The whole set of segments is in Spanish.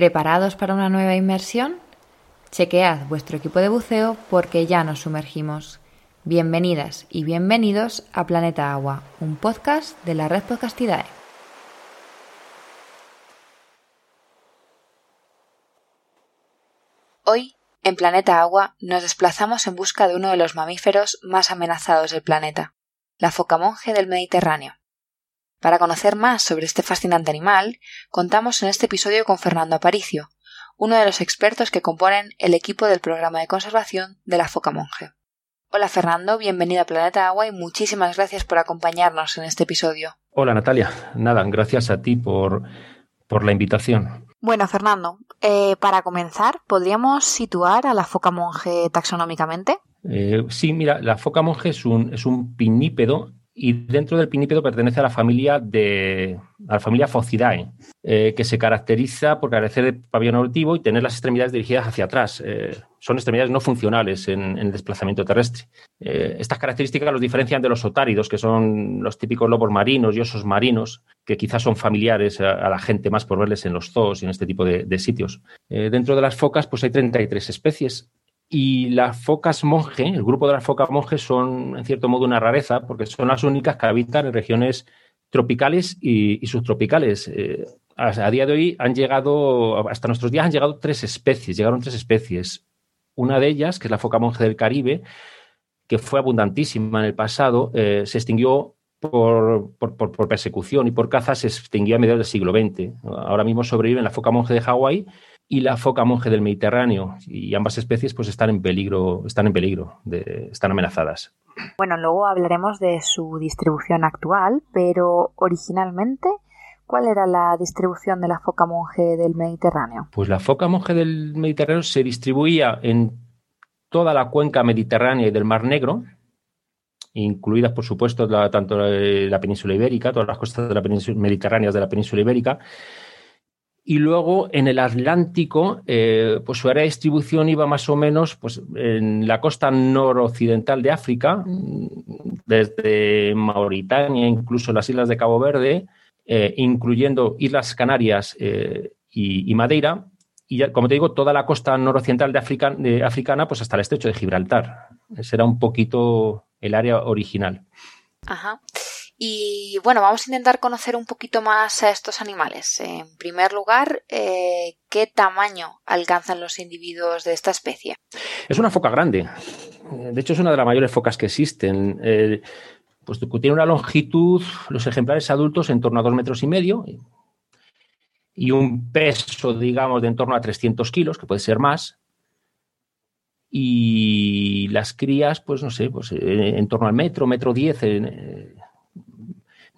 ¿Preparados para una nueva inmersión? Chequead vuestro equipo de buceo porque ya nos sumergimos. Bienvenidas y bienvenidos a Planeta Agua, un podcast de la red Podcastidae. Hoy, en Planeta Agua, nos desplazamos en busca de uno de los mamíferos más amenazados del planeta, la foca monje del Mediterráneo. Para conocer más sobre este fascinante animal, contamos en este episodio con Fernando Aparicio, uno de los expertos que componen el equipo del programa de conservación de la foca monje. Hola Fernando, bienvenido a Planeta Agua y muchísimas gracias por acompañarnos en este episodio. Hola Natalia, nada, gracias a ti por, por la invitación. Bueno, Fernando, eh, para comenzar, ¿podríamos situar a la foca monje taxonómicamente? Eh, sí, mira, la foca monje es un, es un pinípedo y dentro del pinípedo pertenece a la familia de a la familia Phocidae, eh, que se caracteriza por carecer de pabellón auditivo y tener las extremidades dirigidas hacia atrás. Eh, son extremidades no funcionales en, el desplazamiento terrestre. Eh, estas características los diferencian de los otáridos, que son los típicos lobos marinos y osos marinos, que quizás son familiares a, la gente más por verles en los zoos y en este tipo de, de sitios. dentro de las focas, pues hay 33 especies y las focas monje, el grupo de las focas monje son en cierto modo una rareza porque son las únicas que habitan en regiones tropicales y, subtropicales. Eh, a, día de hoy han llegado, hasta nuestros días han llegado tres especies, llegaron tres especies. Una de ellas, que es la foca monje del Caribe, que fue abundantísima en el pasado, eh, se extinguió por, persecución y por caza, se extinguió a mediados del siglo XX. Ahora mismo sobreviven la foca monje de Hawái y la foca monje del Mediterráneo. Y ambas especies pues están en peligro, están en peligro, de, están amenazadas. Bueno, luego hablaremos de su distribución actual, pero originalmente, ¿cuál era la distribución de la foca monje del Mediterráneo? Pues la foca monje del Mediterráneo se distribuía en toda la cuenca mediterránea y del Mar Negro, incluidas, por supuesto, tanto la, península ibérica, todas las costas de la península, mediterráneas de la península ibérica, y luego en el Atlántico, eh, pues su área de distribución iba más o menos pues, en la costa noroccidental de África, desde Mauritania, incluso las islas de Cabo Verde, eh, incluyendo Islas Canarias eh, y, Madeira, y ya, como te digo, toda la costa noroccidental de, África, de africana, pues hasta el estrecho de Gibraltar. Ese era un poquito el área original. Ajá. Y bueno, vamos a intentar conocer un poquito más a estos animales. En primer lugar, eh, ¿qué tamaño alcanzan los individuos de esta especie? Es una foca grande. De hecho, es una de las mayores focas que existen. pues tiene una longitud, los ejemplares adultos, en torno a dos metros y medio y un peso, digamos, de en torno a 300 kilos, que puede ser más. Y las crías, pues no sé, pues eh, en torno al metro, metro diez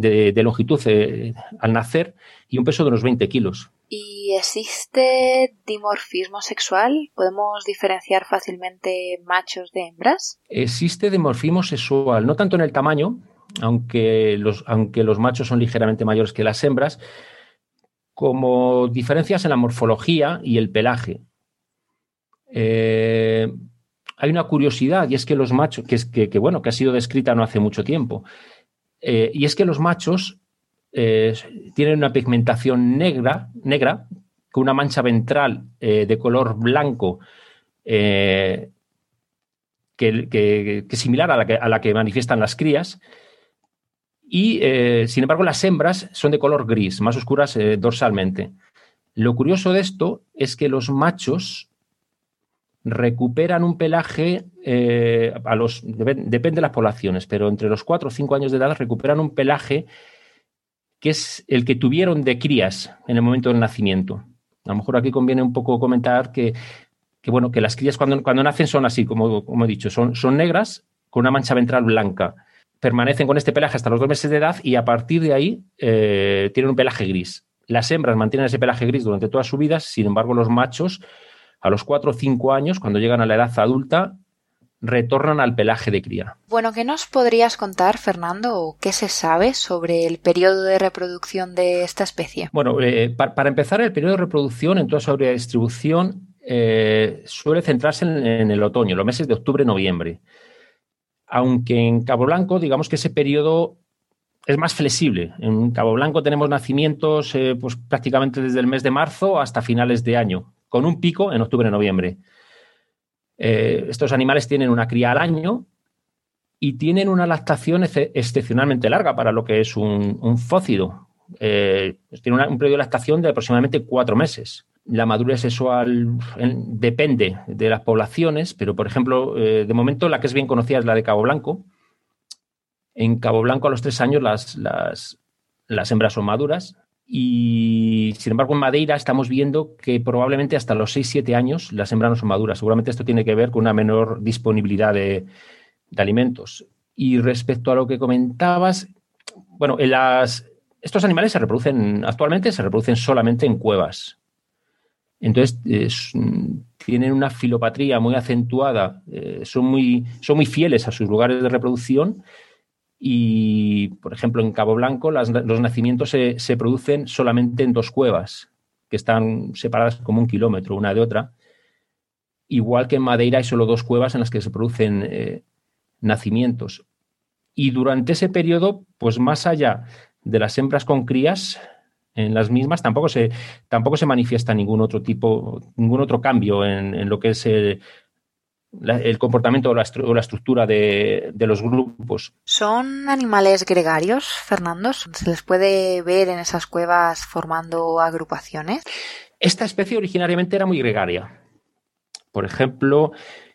de, longitud eh, al nacer y un peso de unos 20 kilos. ¿Y existe dimorfismo sexual? ¿Podemos diferenciar fácilmente machos de hembras? Existe dimorfismo sexual, no tanto en el tamaño, aunque los, aunque los machos son ligeramente mayores que las hembras, como diferencias en la morfología y el pelaje. Eh, hay una curiosidad y es que los machos, que, es, que, bueno, que ha sido descrita no hace mucho tiempo, eh, y es que los machos eh, tienen una pigmentación negra, negra con una mancha ventral eh, de color blanco que, es similar a la que, a la que, manifiestan las crías. Y, sin embargo, las hembras son de color gris, más oscuras dorsalmente. Lo curioso de esto es que los machos recuperan un pelaje eh, a los depende de las poblaciones, pero entre los 4 o 5 años de edad recuperan un pelaje que es el que tuvieron de crías en el momento del nacimiento. A lo mejor aquí conviene un poco comentar que, bueno, que las crías cuando, cuando nacen son así, como, como he dicho, son, son negras con una mancha ventral blanca. Permanecen con este pelaje hasta los dos meses de edad y a partir de ahí eh, tienen un pelaje gris. Las hembras mantienen ese pelaje gris durante toda su vida, sin embargo los machos a los 4 o 5 años, cuando llegan a la edad adulta, retornan al pelaje de cría. Bueno, ¿qué nos podrías contar, Fernando, o qué se sabe sobre el periodo de reproducción de esta especie? Bueno, eh, para, empezar, el periodo de reproducción en toda su distribución eh, suele centrarse en, el otoño, los meses de octubre-noviembre. Aunque en Cabo Blanco, digamos que ese periodo es más flexible. En Cabo Blanco tenemos nacimientos eh, pues, prácticamente desde el mes de marzo hasta finales de año, con un pico en octubre-noviembre. Eh, estos animales tienen una cría al año y tienen una lactación excepcionalmente larga para lo que es un, fócido. Eh, tiene un periodo de lactación de aproximadamente cuatro meses. La madurez sexual depende de las poblaciones, pero por ejemplo, de momento la que es bien conocida es la de Cabo Blanco, en Cabo Blanco a los tres años las, hembras son maduras y sin embargo en Madeira estamos viendo que probablemente hasta los 6-7 años las hembras no son maduras. Seguramente esto tiene que ver con una menor disponibilidad de, alimentos. Y respecto a lo que comentabas, bueno, en las, estos animales se reproducen, actualmente se reproducen solamente en cuevas. Entonces, tienen una filopatría muy acentuada, eh, son, muy, son muy fieles a sus lugares de reproducción y, por ejemplo, en Cabo Blanco los nacimientos se, producen solamente en dos cuevas, que están separadas como un kilómetro una de otra. Igual que en Madeira hay solo dos cuevas en las que se producen eh, nacimientos. Y durante ese periodo, pues más allá de las hembras con crías, en las mismas tampoco se, tampoco se manifiesta ningún otro tipo, ningún otro cambio en, en lo que es el, el comportamiento o la, estructura de, los grupos. ¿Son animales gregarios, Fernando? ¿Se les puede ver en esas cuevas formando agrupaciones? Esta especie originariamente era muy gregaria. Por ejemplo,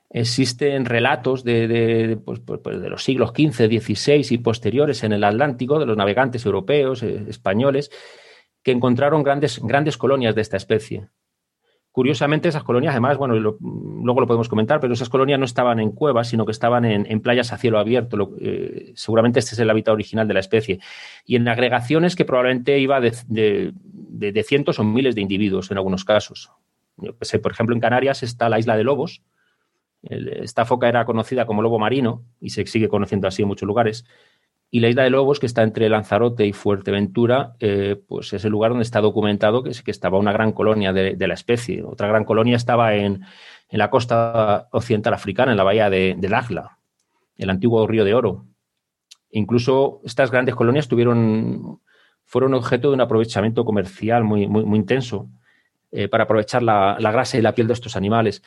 existen relatos de, pues, pues, pues, los siglos XV, XVI y posteriores en el Atlántico, de los navegantes europeos, eh, españoles, que encontraron grandes, grandes colonias de esta especie. Curiosamente, esas colonias, además, bueno, luego lo podemos comentar, pero esas colonias no estaban en cuevas, sino que estaban en, playas a cielo abierto. Eh, seguramente este es el hábitat original de la especie. Y en agregaciones que probablemente iba de, cientos o miles de individuos en algunos casos. por ejemplo, en Canarias está la isla de Lobos. esta foca era conocida como lobo marino y se sigue conociendo así en muchos lugares. Y la isla de Lobos, que está entre Lanzarote y Fuerteventura, eh, pues es el lugar donde está documentado que, que estaba una gran colonia de, la especie. Otra gran colonia estaba en, la costa occidental africana, en la bahía de, de el antiguo río de Oro. Incluso estas grandes colonias tuvieron, fueron objeto de un aprovechamiento comercial muy, muy, intenso eh, para aprovechar la, la, grasa y la piel de estos animales.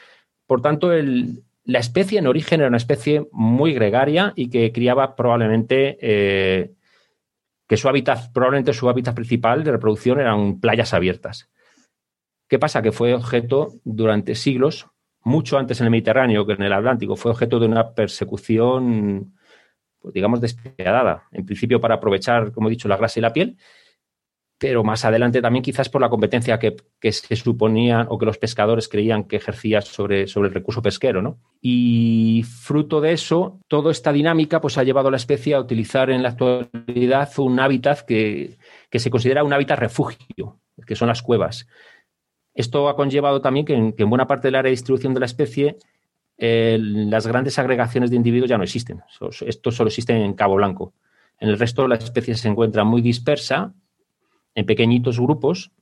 Por tanto, el, la especie en origen era una especie muy gregaria y que criaba probablemente eh, que su hábitat, probablemente su hábitat principal de reproducción eran playas abiertas. ¿Qué pasa? Que fue objeto durante siglos, mucho antes en el Mediterráneo que en el Atlántico, fue objeto de una persecución, pues digamos, despiadada. En principio para aprovechar, como he dicho, la grasa y la piel, pero más adelante también quizás por la competencia que, se suponía o que los pescadores creían que ejercía sobre, sobre el recurso pesquero. ¿no? Y fruto de eso, toda esta dinámica pues, ha llevado a la especie a utilizar en la actualidad un hábitat que, se considera un hábitat refugio, que son las cuevas. Esto ha conllevado también que en, buena parte del área de distribución de la especie las grandes agregaciones de individuos ya no existen. Esto solo existe en Cabo Blanco. En el resto la especie se encuentra muy dispersa en pequeñitos grupos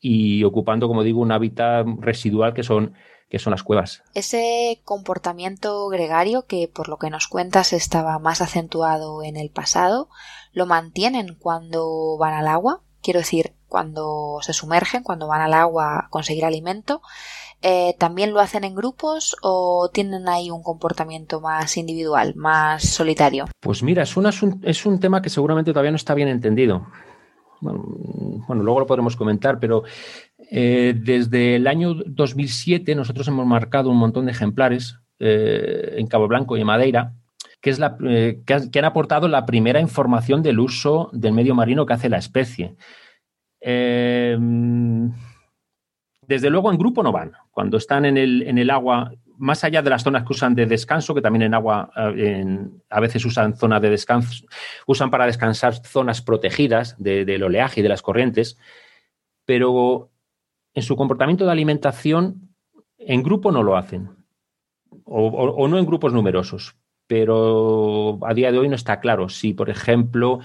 y ocupando, como digo, un hábitat residual que son, que son las cuevas. Ese comportamiento gregario que por lo que nos cuentas estaba más acentuado en el pasado, ¿lo mantienen cuando van al agua? Quiero decir, cuando se sumergen, cuando van al agua a conseguir alimento, eh, ¿también lo hacen en grupos o tienen ahí un comportamiento más individual, más solitario? Pues mira, es un, es un tema que seguramente todavía no está bien entendido bueno, luego lo podremos comentar, pero eh, desde el año 2007 nosotros hemos marcado un montón de ejemplares eh, en Cabo Blanco y en Madeira, que, es eh, han aportado la primera información del uso del medio marino que hace la especie. desde luego en grupo no van. Cuando están en el, en el agua más allá de las zonas que usan de descanso, que también en agua a veces usan zonas de descanso, usan para descansar zonas protegidas del oleaje y de las corrientes, pero en su comportamiento de alimentación en grupo no lo hacen, o, no en grupos numerosos, pero a día de hoy no está claro. Si, por ejemplo,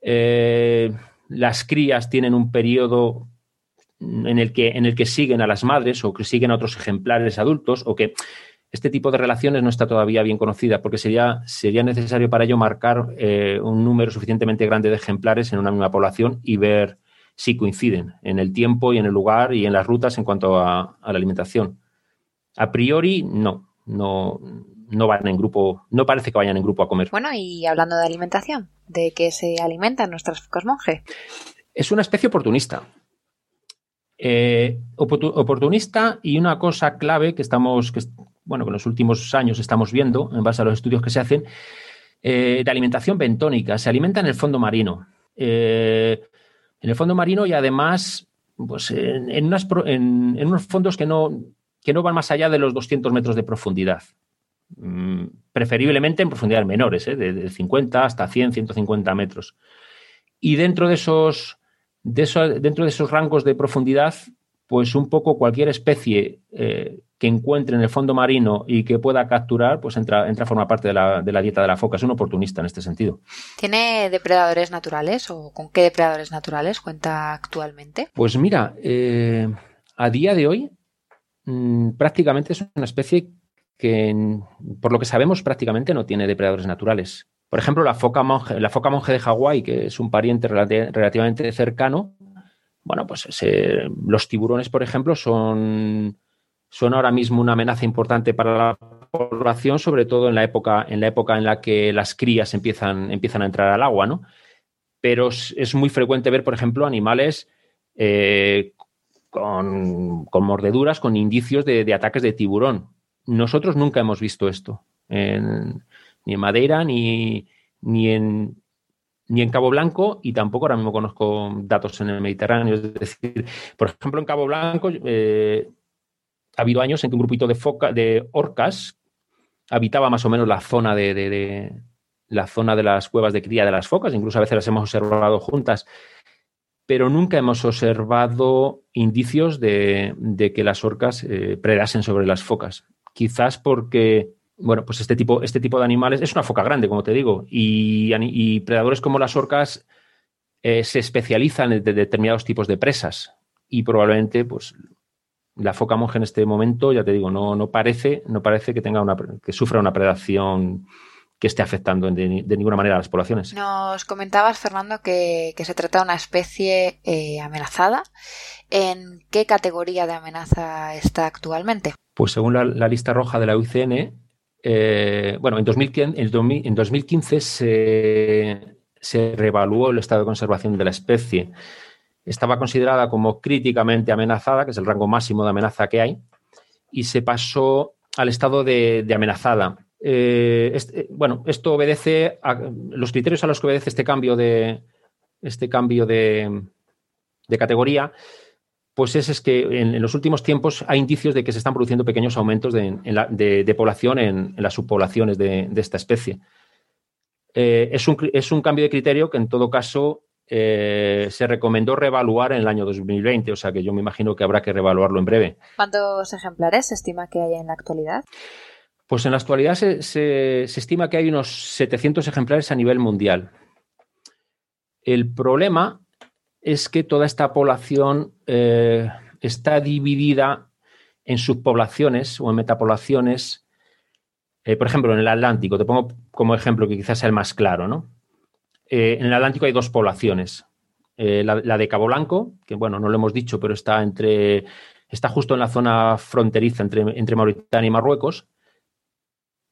eh, las crías tienen un periodo en el que, en el que siguen a las madres o que siguen a otros ejemplares adultos o que este tipo de relaciones no está todavía bien conocida porque sería, sería necesario para ello marcar eh, un número suficientemente grande de ejemplares en una misma población y ver si coinciden en el tiempo y en el lugar y en las rutas en cuanto a, la alimentación. A priori, no, no, no van en grupo, no parece que vayan en grupo a comer. Bueno, y hablando de alimentación, ¿de qué se alimentan nuestras focas monje? Es una especie oportunista. Eh, oportunista y una cosa clave que estamos, bueno, que en los últimos años estamos viendo, en base a los estudios que se hacen, eh, de alimentación bentónica. Se alimenta en el fondo marino. Eh, en el fondo marino y además pues, en, unos fondos que no, que no van más allá de los 200 metros de profundidad. Mm, preferiblemente en profundidades menores, de, de 50 hasta 100, 150 metros. Y dentro de esos dentro de esos rangos de profundidad, pues un poco cualquier especie eh, que encuentre en el fondo marino y que pueda capturar, pues entra, entra a formar parte de la, dieta de la foca. Es un oportunista en este sentido. ¿Tiene depredadores naturales o con qué depredadores naturales cuenta actualmente? Pues mira, eh, a día de hoy mm, prácticamente es una especie que, por lo que sabemos, prácticamente no tiene depredadores naturales. Por ejemplo, la foca monje, de Hawái, que es un pariente relativamente cercano, bueno, pues los tiburones, por ejemplo, son, son ahora mismo una amenaza importante para la población, sobre todo en la época en la, época en la que las crías empiezan, empiezan a entrar al agua, ¿no? Pero es, muy frecuente ver, por ejemplo, animales eh, con, mordeduras, con indicios de, ataques de tiburón. Nosotros nunca hemos visto esto. Ni en Madeira, ni, ni, en, ni en Cabo Blanco, y tampoco ahora mismo conozco datos en el Mediterráneo. Es decir, por ejemplo, en Cabo Blanco eh, ha habido años en que un grupito de, foca, de orcas habitaba más o menos la zona de, la zona de las cuevas de cría de las focas, incluso a veces las hemos observado juntas, pero nunca hemos observado indicios de, que las orcas eh, predasen sobre las focas. Quizás porque bueno, pues este tipo, este tipo de animales es una foca grande, como te digo, y, predadores como las orcas eh, se especializan en determinados tipos de presas y probablemente, pues, la foca monje en este momento, ya te digo, no, no parece, no parece que tenga una, que sufra una predación que esté afectando de, ninguna manera a las poblaciones. Nos comentabas, Fernando, que, se trata de una especie eh, amenazada. ¿En qué categoría de amenaza está actualmente? Pues según la, la lista roja de la UICN, eh, bueno, en 2015, se, reevaluó el estado de conservación de la especie. Estaba considerada como críticamente amenazada, que es el rango máximo de amenaza que hay, y se pasó al estado de, amenazada. Eh, este, bueno, esto obedece a los criterios a los que obedece este cambio de este cambio de categoría pues es, que en, los últimos tiempos hay indicios de que se están produciendo pequeños aumentos de, población en, las subpoblaciones de, esta especie. Eh, es, un, cambio de criterio que en todo caso eh, se recomendó reevaluar en el año 2020, o sea que yo me imagino que habrá que reevaluarlo en breve. ¿Cuántos ejemplares se estima que hay en la actualidad? Pues en la actualidad se, se estima que hay unos 700 ejemplares a nivel mundial. El problema es que toda esta población eh, está dividida en subpoblaciones o en metapoblaciones. Eh, por ejemplo, en el Atlántico, te pongo como ejemplo que quizás sea el más claro, ¿no? Eh, en el Atlántico hay dos poblaciones. La, de Cabo Blanco, que bueno, no lo hemos dicho, pero está entre. está justo en la zona fronteriza entre, entre Mauritania y Marruecos.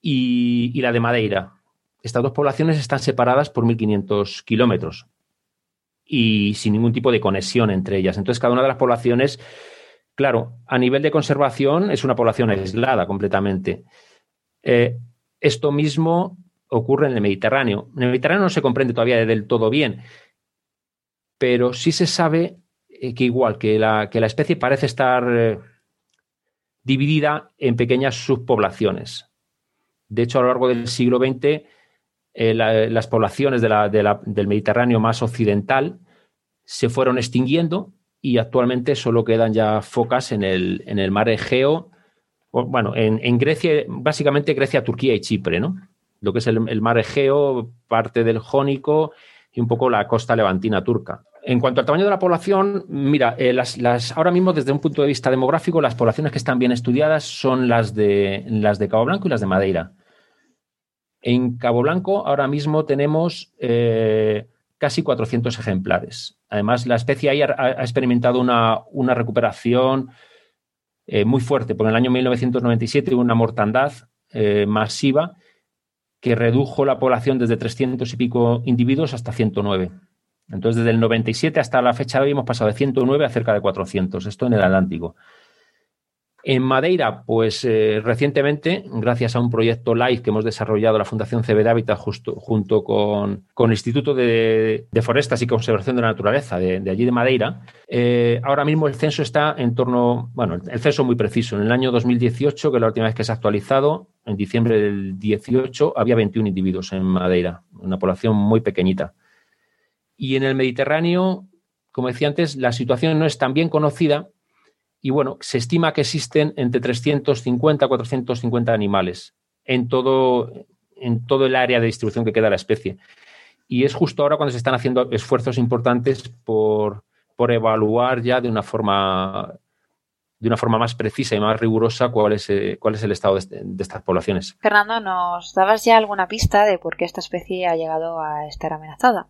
Y, y la de Madeira. Estas dos poblaciones están separadas por 1.500 kilómetros y sin ningún tipo de conexión entre ellas. Entonces, cada una de las poblaciones, claro, a nivel de conservación es una población aislada completamente. Eh, esto mismo ocurre en el Mediterráneo. En el Mediterráneo no se comprende todavía del todo bien, pero sí se sabe eh, que igual que la, que la especie parece estar eh, dividida en pequeñas subpoblaciones. De hecho, a lo largo del siglo XX eh, las poblaciones del Mediterráneo más occidental se fueron extinguiendo y actualmente solo quedan ya focas en el, en el mar Egeo, bueno, en, Grecia, básicamente Grecia, Turquía y Chipre, ¿no? Lo que es el, mar Egeo, parte del Jónico y un poco la costa levantina turca. En cuanto al tamaño de la población, mira, eh, las, ahora mismo desde un punto de vista demográfico, las poblaciones que están bien estudiadas son las de, las de Cabo Blanco y las de Madeira. En Cabo Blanco ahora mismo tenemos eh, casi 400 ejemplares. Además, la especie ahí ha, experimentado una, recuperación eh, muy fuerte, porque en el año 1997 hubo una mortandad masiva que redujo la población desde 300 y pico individuos hasta 109. Entonces, desde el 97 hasta la fecha de hoy hemos pasado de 109 a cerca de 400, esto en el Atlántico. En Madeira, pues eh, recientemente, gracias a un proyecto LIFE que hemos desarrollado la Fundación CB de Hábitat junto con, el Instituto de, Forestas y Conservación de la Naturaleza de, allí de Madeira, eh, ahora mismo el censo está en torno, bueno, el censo muy preciso. En el año 2018, que es la última vez que se ha actualizado, en diciembre del 18, había 21 individuos en Madeira, una población muy pequeñita. Y en el Mediterráneo, como decía antes, la situación no es tan bien conocida y bueno, se estima que existen entre 350 y 450 animales en todo, en todo el área de distribución que queda la especie. Y es justo ahora cuando se están haciendo esfuerzos importantes por, por evaluar ya de una forma de una forma más precisa y más rigurosa cuál es, eh, cuál es el estado de, estas poblaciones. Fernando, nos dabas ya alguna pista de por qué esta especie ha llegado a estar amenazada,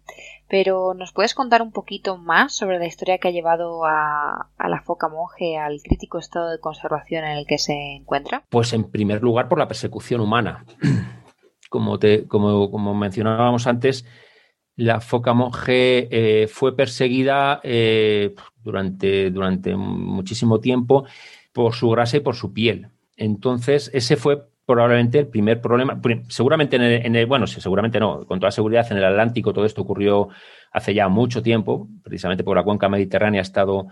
pero ¿nos puedes contar un poquito más sobre la historia que ha llevado a, la foca monje al crítico estado de conservación en el que se encuentra? Pues en primer lugar por la persecución humana. Como, te, como, como mencionábamos antes, la foca monje eh, fue perseguida eh, durante, durante muchísimo tiempo por su grasa y por su piel. Entonces, ese fue probablemente el primer problema. Seguramente en el, bueno, seguramente no, con toda seguridad en el Atlántico todo esto ocurrió hace ya mucho tiempo, precisamente porque la cuenca mediterránea ha estado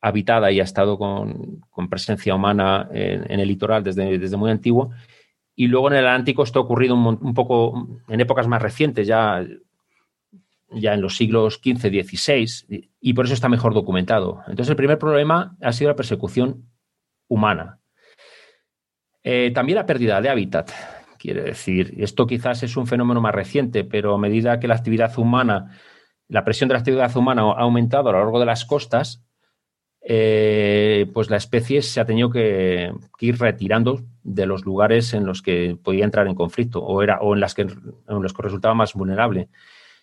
habitada y ha estado con, presencia humana en, el litoral desde, desde muy antiguo. Y luego en el Atlántico esto ha ocurrido un, poco en épocas más recientes, ya ya en los siglos XV, XVI, y por eso está mejor documentado. Entonces, el primer problema ha sido la persecución humana. Eh, también la pérdida de hábitat. Quiere decir, esto quizás es un fenómeno más reciente, pero a medida que la actividad humana, la presión de la actividad humana ha aumentado a lo largo de las costas, eh, pues la especie se ha tenido que, ir retirando de los lugares en los que podía entrar en conflicto o, era, o en, las que, en los que resultaba más vulnerable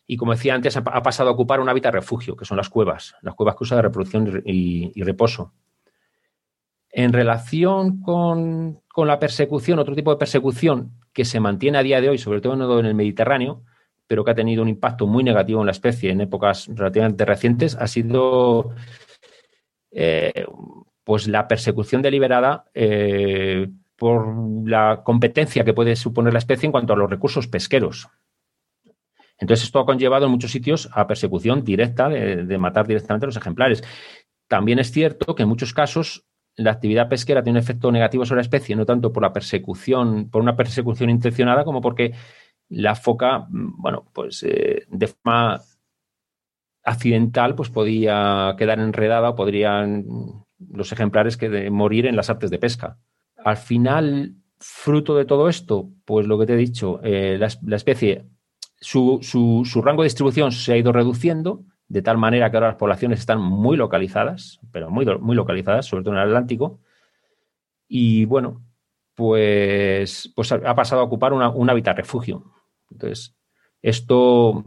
y como decía antes, ha, pasado a ocupar un hábitat refugio, que son las cuevas, las cuevas que usa de reproducción y, reposo. En relación con, la persecución, otro tipo de persecución que se mantiene a día de hoy, sobre todo en el Mediterráneo, pero que ha tenido un impacto muy negativo en la especie en épocas relativamente recientes, ha sido eh, pues la persecución deliberada eh, por la competencia que puede suponer la especie en cuanto a los recursos pesqueros. Entonces, esto ha conllevado en muchos sitios a persecución directa de, matar directamente a los ejemplares. También es cierto que en muchos casos la actividad pesquera tiene un efecto negativo sobre la especie, no tanto por la persecución, por una persecución intencionada, como porque la foca, mm, bueno, pues eh, de forma accidental, pues podía quedar enredada o podrían los ejemplares que morir en las artes de pesca. Al final, fruto de todo esto, pues lo que te he dicho, eh, la especie su, rango de distribución se ha ido reduciendo, de tal manera que ahora las poblaciones están muy localizadas, pero muy, muy localizadas, sobre todo en el Atlántico. Y bueno, pues, pues ha pasado a ocupar un hábitat refugio. Entonces, esto,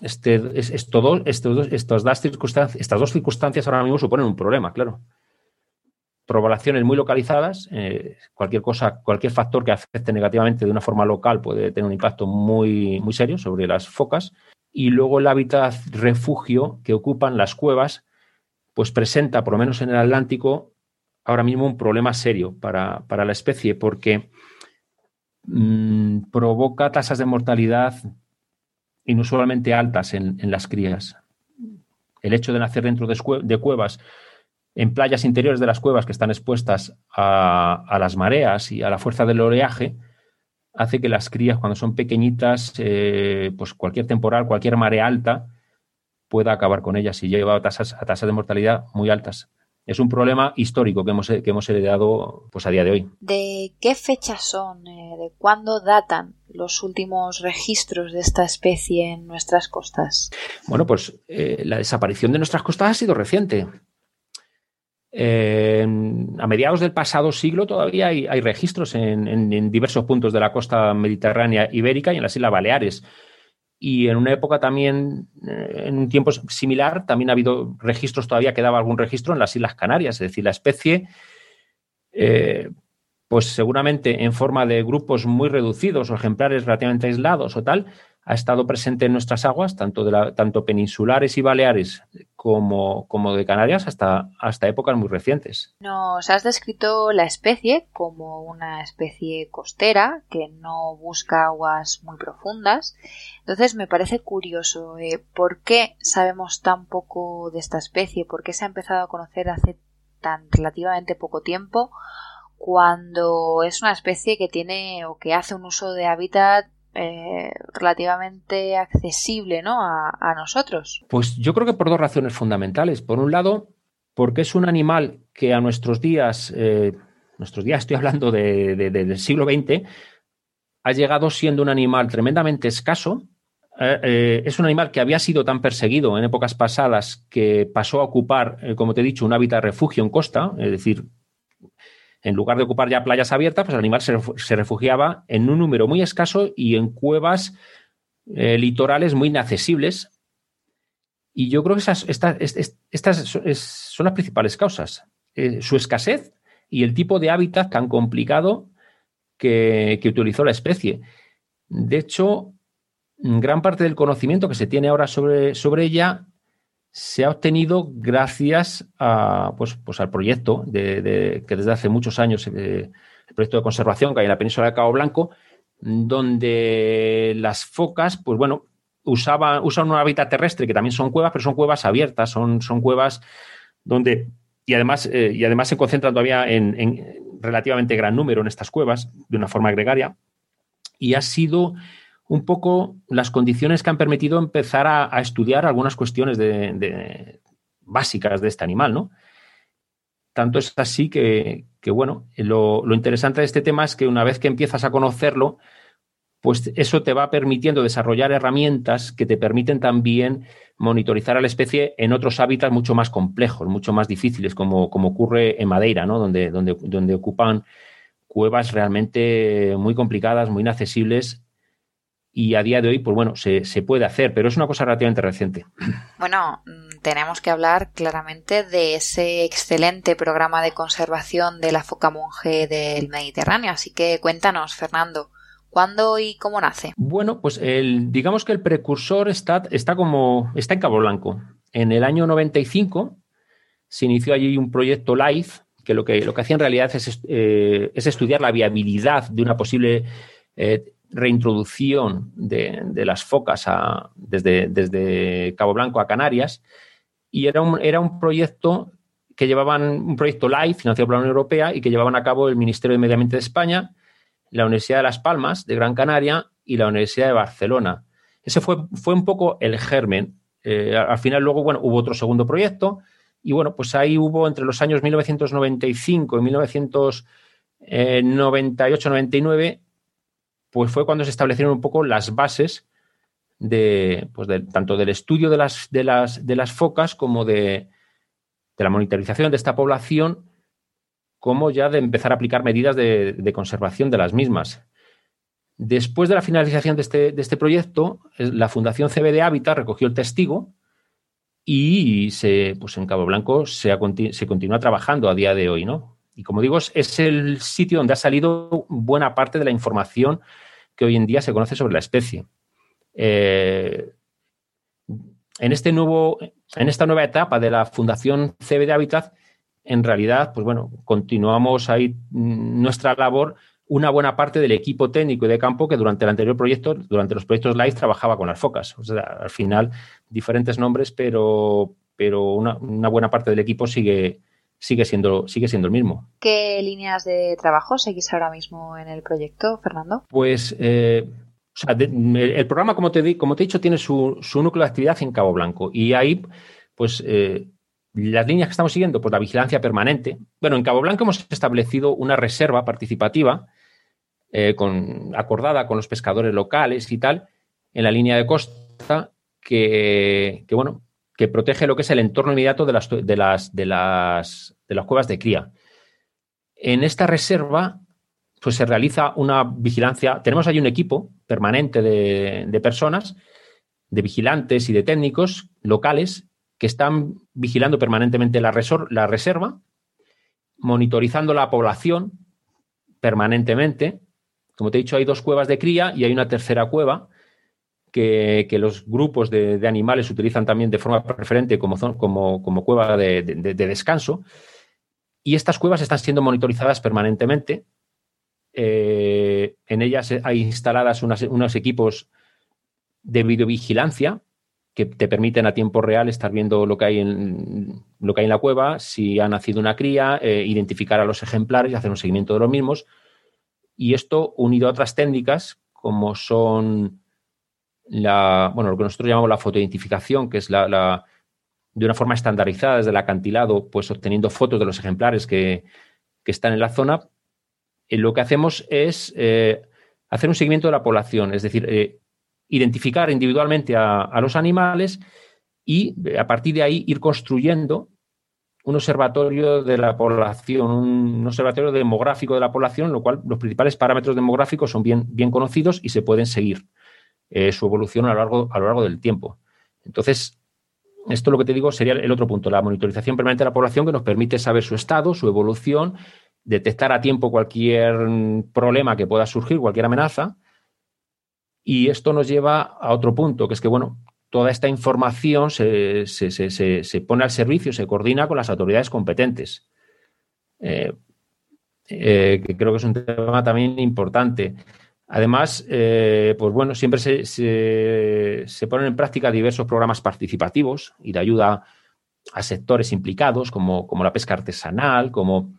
este, esto, estas dos circunstancias ahora mismo suponen un problema, claro poblaciones muy localizadas, eh, cualquier cosa, cualquier factor que afecte negativamente de una forma local puede tener un impacto muy, muy serio sobre las focas. Y luego el hábitat refugio que ocupan las cuevas, pues presenta, por lo menos en el Atlántico, ahora mismo un problema serio para, la especie, porque mm, provoca tasas de mortalidad inusualmente altas en, las crías. El hecho de nacer dentro de cuevas en playas interiores de las cuevas que están expuestas a, las mareas y a la fuerza del oleaje, hace que las crías, cuando son pequeñitas, eh, pues cualquier temporal, cualquier marea alta, pueda acabar con ellas y lleva a tasas, a tasas de mortalidad muy altas. es un problema histórico que hemos, que hemos heredado pues, a día de hoy. ¿De qué fechas son? Eh, ¿De cuándo datan los últimos registros de esta especie en nuestras costas? Bueno, pues eh, la desaparición de nuestras costas ha sido reciente. A mediados del pasado siglo todavía hay, registros en, diversos puntos de la costa mediterránea ibérica y en las Islas Baleares. Y en una época también, eh, en un tiempo similar, también ha habido registros, todavía quedaba algún registro en las Islas Canarias, es decir, la especie, eh, pues seguramente en forma de grupos muy reducidos o ejemplares relativamente aislados o tal, ha estado presente en nuestras aguas, tanto, de la, tanto peninsulares y baleares como, como, de Canarias, hasta, hasta épocas muy recientes. Nos has descrito la especie como una especie costera que no busca aguas muy profundas. Entonces me parece curioso eh, por qué sabemos tan poco de esta especie, por qué se ha empezado a conocer hace tan relativamente poco tiempo cuando es una especie que tiene o que hace un uso de hábitat eh, relativamente accesible ¿no? A, nosotros? Pues yo creo que por dos razones fundamentales. Por un lado, porque es un animal que a nuestros días, eh, nuestros días estoy hablando del siglo XX, ha llegado siendo un animal tremendamente escaso. Eh, es un animal que había sido tan perseguido en épocas pasadas que pasó a ocupar, como te he dicho, un hábitat refugio en costa, es decir, en lugar de ocupar ya playas abiertas, pues el animal se, refugiaba en un número muy escaso y en cuevas eh, litorales muy inaccesibles. Y yo creo que esas, estas, son las principales causas. Eh, su escasez y el tipo de hábitat tan complicado que, utilizó la especie. De hecho, gran parte del conocimiento que se tiene ahora sobre, sobre ella se ha obtenido gracias a, pues, pues al proyecto de, que desde hace muchos años, eh, el proyecto de conservación que hay en la península de Cabo Blanco, donde las focas, pues bueno, usaban, usan un hábitat terrestre que también son cuevas, pero son cuevas abiertas, son, son cuevas donde, y además, eh, y además se concentran todavía en, en relativamente gran número en estas cuevas, de una forma gregaria, y ha sido un poco las condiciones que han permitido empezar a, estudiar algunas cuestiones básicas de este animal, ¿no? Tanto es así que, bueno, lo, interesante de este tema es que una vez que empiezas a conocerlo, pues eso te va permitiendo desarrollar herramientas que te permiten también monitorizar a la especie en otros hábitats mucho más complejos, mucho más difíciles, como, como ocurre en Madeira, ¿no? donde, donde, donde ocupan cuevas realmente muy complicadas, muy inaccesibles y a día de hoy, pues bueno, se, puede hacer, pero es una cosa relativamente reciente. Bueno, mm, tenemos que hablar claramente de ese excelente programa de conservación de la foca monje del Mediterráneo, así que cuéntanos, Fernando. ¿Cuándo y cómo nace? Bueno, pues el, digamos que el precursor está, está, como, está en Cabo Blanco. En el año 95 se inició allí un proyecto LIFE, que lo que, lo que hacía en realidad es, eh, es estudiar la viabilidad de una posible eh, reintroducción de, las focas desde, desde, Cabo Blanco a Canarias y era un, era un proyecto que llevaban, un proyecto LIFE financiado por la Unión Europea y que llevaban a cabo el Ministerio de Medio Ambiente de España, la Universidad de Las Palmas de Gran Canaria y la Universidad de Barcelona. Ese fue, fue un poco el germen. Eh, al final luego, bueno, hubo otro segundo proyecto y bueno, pues ahí hubo entre los años 1995 y 1998-99 pues fue cuando se establecieron un poco las bases de, pues tanto del estudio de las, de las, de las focas como de, la monitorización de esta población, como ya de empezar a aplicar medidas de, conservación de las mismas. Después de la finalización de este, de este proyecto, la Fundación CBD Hábitat recogió el testigo y se, pues en Cabo Blanco se continúa trabajando a día de hoy, ¿no? Y como digo, es el sitio donde ha salido buena parte de la información que hoy en día se conoce sobre la especie. Eh, en, este nuevo, en esta nueva etapa de la Fundación CB de Hábitat, en realidad, pues bueno, continuamos ahí nuestra labor una buena parte del equipo técnico y de campo que durante el anterior proyecto, durante los proyectos LIFE, trabajaba con las focas. O sea, al final, diferentes nombres, pero, pero una, una buena parte del equipo sigue, sigue siendo, sigue siendo el mismo. ¿Qué líneas de trabajo seguís ahora mismo en el proyecto, Fernando? Pues eh, el programa, como te, como te he dicho, tiene su, núcleo de actividad en Cabo Blanco y ahí, pues, eh, las líneas que estamos siguiendo, pues la vigilancia permanente. Bueno, en Cabo Blanco hemos establecido una reserva participativa eh, con, acordada con los pescadores locales y tal, en la línea de costa, que, bueno, que protege lo que es el entorno inmediato de las, de las, de las, de las cuevas de cría. En esta reserva, pues se realiza una vigilancia. Tenemos ahí un equipo permanente de, de personas, de vigilantes y de técnicos locales que están vigilando permanentemente la, la reserva, monitorizando la población permanentemente. Como te he dicho, hay dos cuevas de cría y hay una tercera cueva que, los grupos de, animales utilizan también de forma preferente como, como, como cueva de, descanso. Y estas cuevas están siendo monitorizadas permanentemente. Eh, en ellas hay instaladas unos equipos de videovigilancia que te permiten a tiempo real estar viendo lo que hay en, lo que hay en la cueva, si ha nacido una cría, eh, identificar a los ejemplares y hacer un seguimiento de los mismos. Y esto unido a otras técnicas como son la, bueno, lo que nosotros llamamos la fotoidentificación, que es la, de una forma estandarizada desde el acantilado, pues obteniendo fotos de los ejemplares que, están en la zona, eh, lo que hacemos es eh, hacer un seguimiento de la población, es decir, identificar individualmente a, los animales y eh, a partir de ahí ir construyendo un observatorio de la población, un observatorio demográfico de la población, lo cual los principales parámetros demográficos son bien, bien conocidos y se pueden seguir eh, su evolución a lo, largo, a lo largo del tiempo. Entonces, esto lo que te digo sería el otro punto, la monitorización permanente de la población que nos permite saber su estado, su evolución, detectar a tiempo cualquier problema que pueda surgir, cualquier amenaza, y esto nos lleva a otro punto, que es que, bueno, toda esta información se, pone al servicio, se coordina con las autoridades competentes. Eh, eh, que creo que es un tema también importante. Además, eh, pues bueno, siempre se, ponen en práctica diversos programas participativos y de ayuda a sectores implicados, como, como la pesca artesanal, como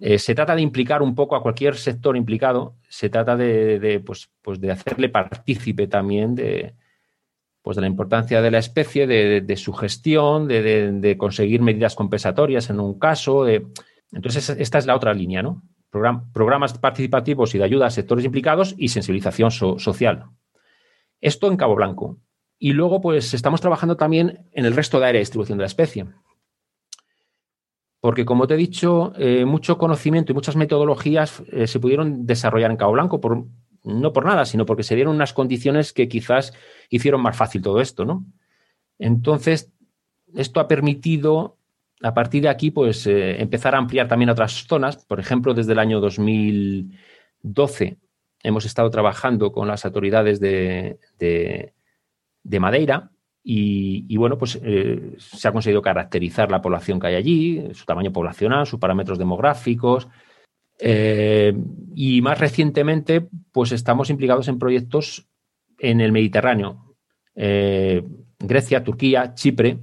eh, se trata de implicar un poco a cualquier sector implicado, se trata de, pues, pues de hacerle partícipe también de, pues de la importancia de la especie, de, su gestión, de, conseguir medidas compensatorias en un caso. Entonces, esta es la otra línea, ¿no? Programas participativos y de ayuda a sectores implicados y sensibilización social. Esto en Cabo Blanco. Y luego, pues, estamos trabajando también en el resto de área de distribución de la especie. Porque, como te he dicho, eh, mucho conocimiento y muchas metodologías eh, se pudieron desarrollar en Cabo Blanco, por, no por nada, sino porque se dieron unas condiciones que quizás hicieron más fácil todo esto, ¿no? Entonces, esto ha permitido, a partir de aquí, pues eh, empezar a ampliar también a otras zonas. Por ejemplo, desde el año 2012 hemos estado trabajando con las autoridades de, de Madeira y, bueno, pues eh, se ha conseguido caracterizar la población que hay allí, su tamaño poblacional, sus parámetros demográficos. Eh, y más recientemente, pues estamos implicados en proyectos en el Mediterráneo. Grecia, Turquía, Chipre,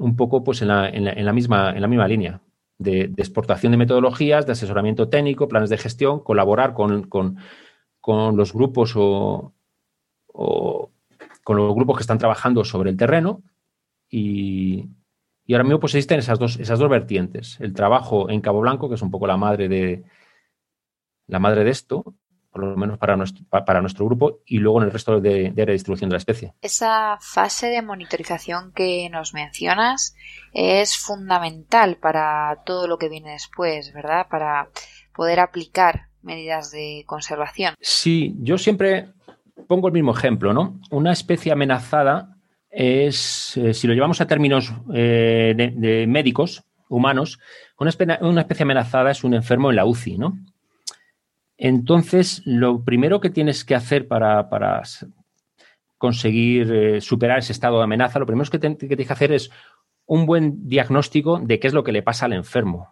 un poco pues en la, misma, en la misma línea. De, exportación de metodologías, de asesoramiento técnico, planes de gestión, colaborar con, los grupos o con los grupos que están trabajando sobre el terreno y, ahora mismo pues existen esas dos, esas dos vertientes. El trabajo en Cabo Blanco, que es un poco la madre de, la madre de esto, por lo menos para nuestro, para nuestro grupo, y luego en el resto de, de distribución de la especie. Esa fase de monitorización que nos mencionas es fundamental para todo lo que viene después, ¿verdad? Para poder aplicar medidas de conservación. Sí, yo siempre pongo el mismo ejemplo, ¿no? Una especie amenazada es, eh, si lo llevamos a términos eh, de, médicos, humanos, una especie, amenazada es un enfermo en la UCI, ¿no? Entonces, lo primero que tienes que hacer para, conseguir eh, superar ese estado de amenaza, lo primero que, tienes que hacer es un buen diagnóstico de qué es lo que le pasa al enfermo,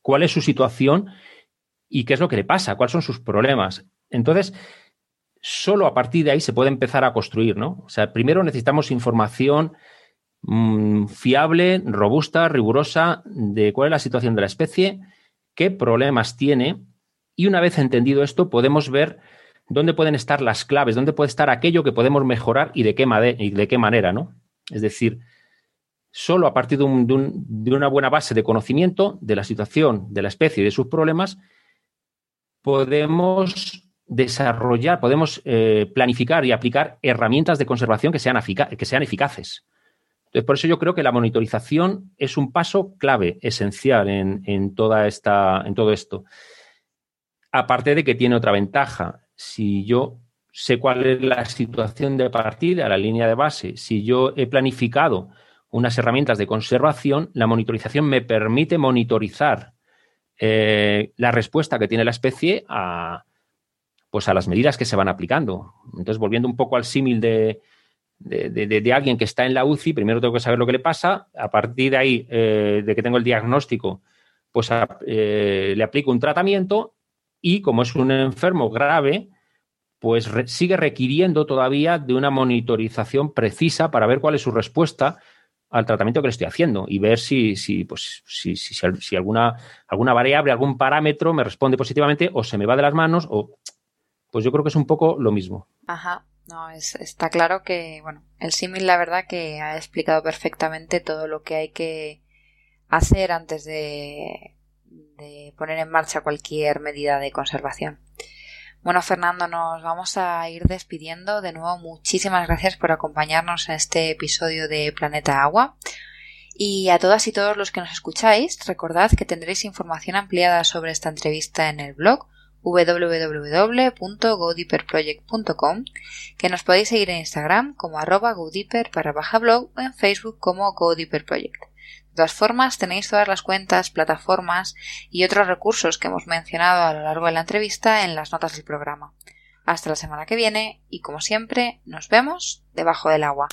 cuál es su situación y qué es lo que le pasa, cuáles son sus problemas. Entonces, solo a partir de ahí se puede empezar a construir, ¿no? O sea, primero necesitamos información mm, fiable, robusta, rigurosa de cuál es la situación de la especie, qué problemas tiene y una vez entendido esto podemos ver dónde pueden estar las claves, dónde puede estar aquello que podemos mejorar y de qué, manera, ¿no? Es decir, solo a partir de, una buena base de conocimiento de la situación de la especie y de sus problemas, podemos desarrollar, podemos eh, planificar y aplicar herramientas de conservación que sean, que sean eficaces. Entonces, por eso yo creo que la monitorización es un paso clave, esencial en, toda esta, en todo esto. Aparte de que tiene otra ventaja. Si yo sé cuál es la situación de partida, la línea de base, si yo he planificado unas herramientas de conservación, la monitorización me permite monitorizar eh, la respuesta que tiene la especie a, pues a las medidas que se van aplicando. Entonces, volviendo un poco al símil de, de, alguien que está en la UCI, primero tengo que saber lo que le pasa, a partir de ahí, eh, de que tengo el diagnóstico, pues eh, le aplico un tratamiento y como es un enfermo grave, pues sigue requiriendo todavía de una monitorización precisa para ver cuál es su respuesta al tratamiento que le estoy haciendo y ver si, si, pues, si, si, si alguna, alguna variable, algún parámetro me responde positivamente o se me va de las manos o pues yo creo que es un poco lo mismo. Ajá, no, es, está claro que, bueno, el símil la verdad que ha explicado perfectamente todo lo que hay que hacer antes de, de poner en marcha cualquier medida de conservación. Bueno, Fernando, nos vamos a ir despidiendo. De nuevo, muchísimas gracias por acompañarnos en este episodio de Planeta Agua. Y a todas y todos los que nos escucháis, recordad que tendréis información ampliada sobre esta entrevista en el blog www.godeeperproject.com, que nos podéis seguir en Instagram como arroba godeeper para baja blog o en Facebook como GoDeeperProject. De todas formas, tenéis todas las cuentas, plataformas y otros recursos que hemos mencionado a lo largo de la entrevista en las notas del programa. Hasta la semana que viene y como siempre, nos vemos debajo del agua.